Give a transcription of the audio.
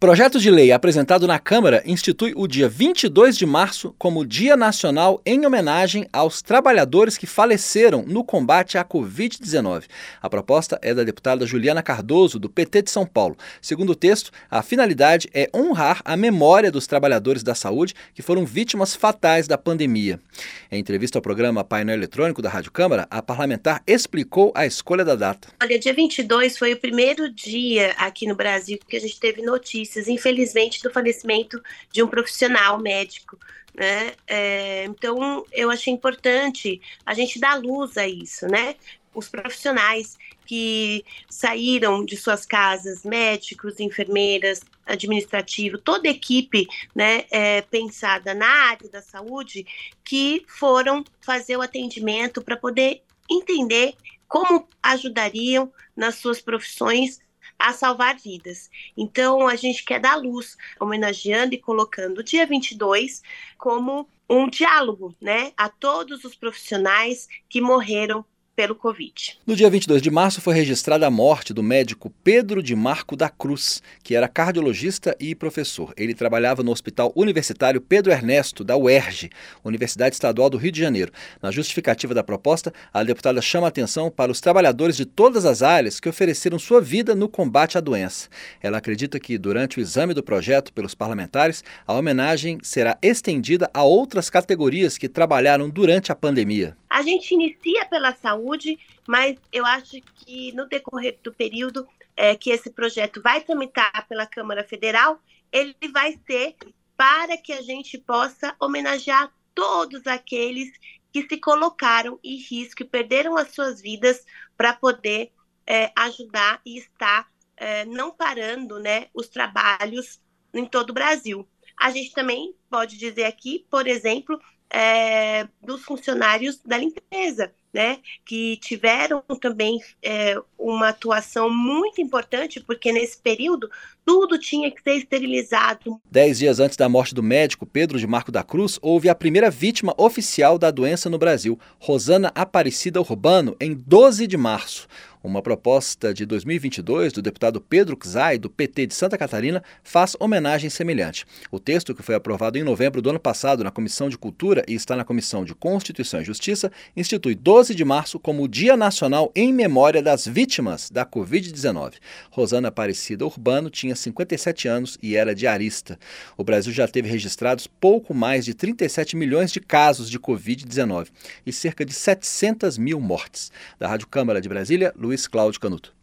Projeto de lei apresentado na Câmara institui o dia 22 de março como Dia Nacional em homenagem aos trabalhadores que faleceram no combate à Covid-19. A proposta é da deputada Juliana Cardoso, do PT de São Paulo. Segundo o texto, a finalidade é honrar a memória dos trabalhadores da saúde que foram vítimas fatais da pandemia. Em entrevista ao programa Painel Eletrônico da Rádio Câmara, a parlamentar explicou a escolha da data. Olha, dia 22 foi o primeiro dia aqui no Brasil que a gente teve notícia notícias, infelizmente, do falecimento de um profissional médico. Né? É, então, eu achei importante a gente dar luz a isso, né? Os profissionais que saíram de suas casas, médicos, enfermeiras, administrativo, toda a equipe né, é, pensada na área da saúde, que foram fazer o atendimento para poder entender como ajudariam nas suas profissões a salvar vidas. Então, a gente quer dar luz, homenageando e colocando o dia 22 como um diálogo, né, a todos os profissionais que morreram pelo Covid. No dia 22 de março foi registrada a morte do médico Pedro de Marco da Cruz, que era cardiologista e professor. Ele trabalhava no Hospital Universitário Pedro Ernesto, da UERJ, Universidade Estadual do Rio de Janeiro. Na justificativa da proposta, a deputada chama atenção para os trabalhadores de todas as áreas que ofereceram sua vida no combate à doença. Ela acredita que, durante o exame do projeto pelos parlamentares, a homenagem será estendida a outras categorias que trabalharam durante a pandemia. A gente inicia pela saúde, mas eu acho que no decorrer do período é, que esse projeto vai tramitar pela Câmara Federal, ele vai ser para que a gente possa homenagear todos aqueles que se colocaram em risco e perderam as suas vidas para poder é, ajudar e estar é, não parando né, os trabalhos em todo o Brasil. A gente também pode dizer aqui, por exemplo, é, dos funcionários da limpeza, né, que tiveram também é, uma atuação muito importante, porque nesse período tudo tinha que ser esterilizado. Dez dias antes da morte do médico Pedro de Marco da Cruz, houve a primeira vítima oficial da doença no Brasil, Rosana Aparecida Urbano, em 12 de março. Uma proposta de 2022 do deputado Pedro Czai, do PT de Santa Catarina, faz homenagem semelhante. O texto, que foi aprovado em novembro do ano passado na Comissão de Cultura e está na Comissão de Constituição e Justiça, institui 12 de março como o Dia Nacional em Memória das Vítimas da Covid-19. Rosana Aparecida Urbano tinha 57 anos e era diarista. O Brasil já teve registrados pouco mais de 37 milhões de casos de Covid-19 e cerca de 700 mil mortes. Da Rádio Câmara de Brasília, Luiz Cláudio Canuto.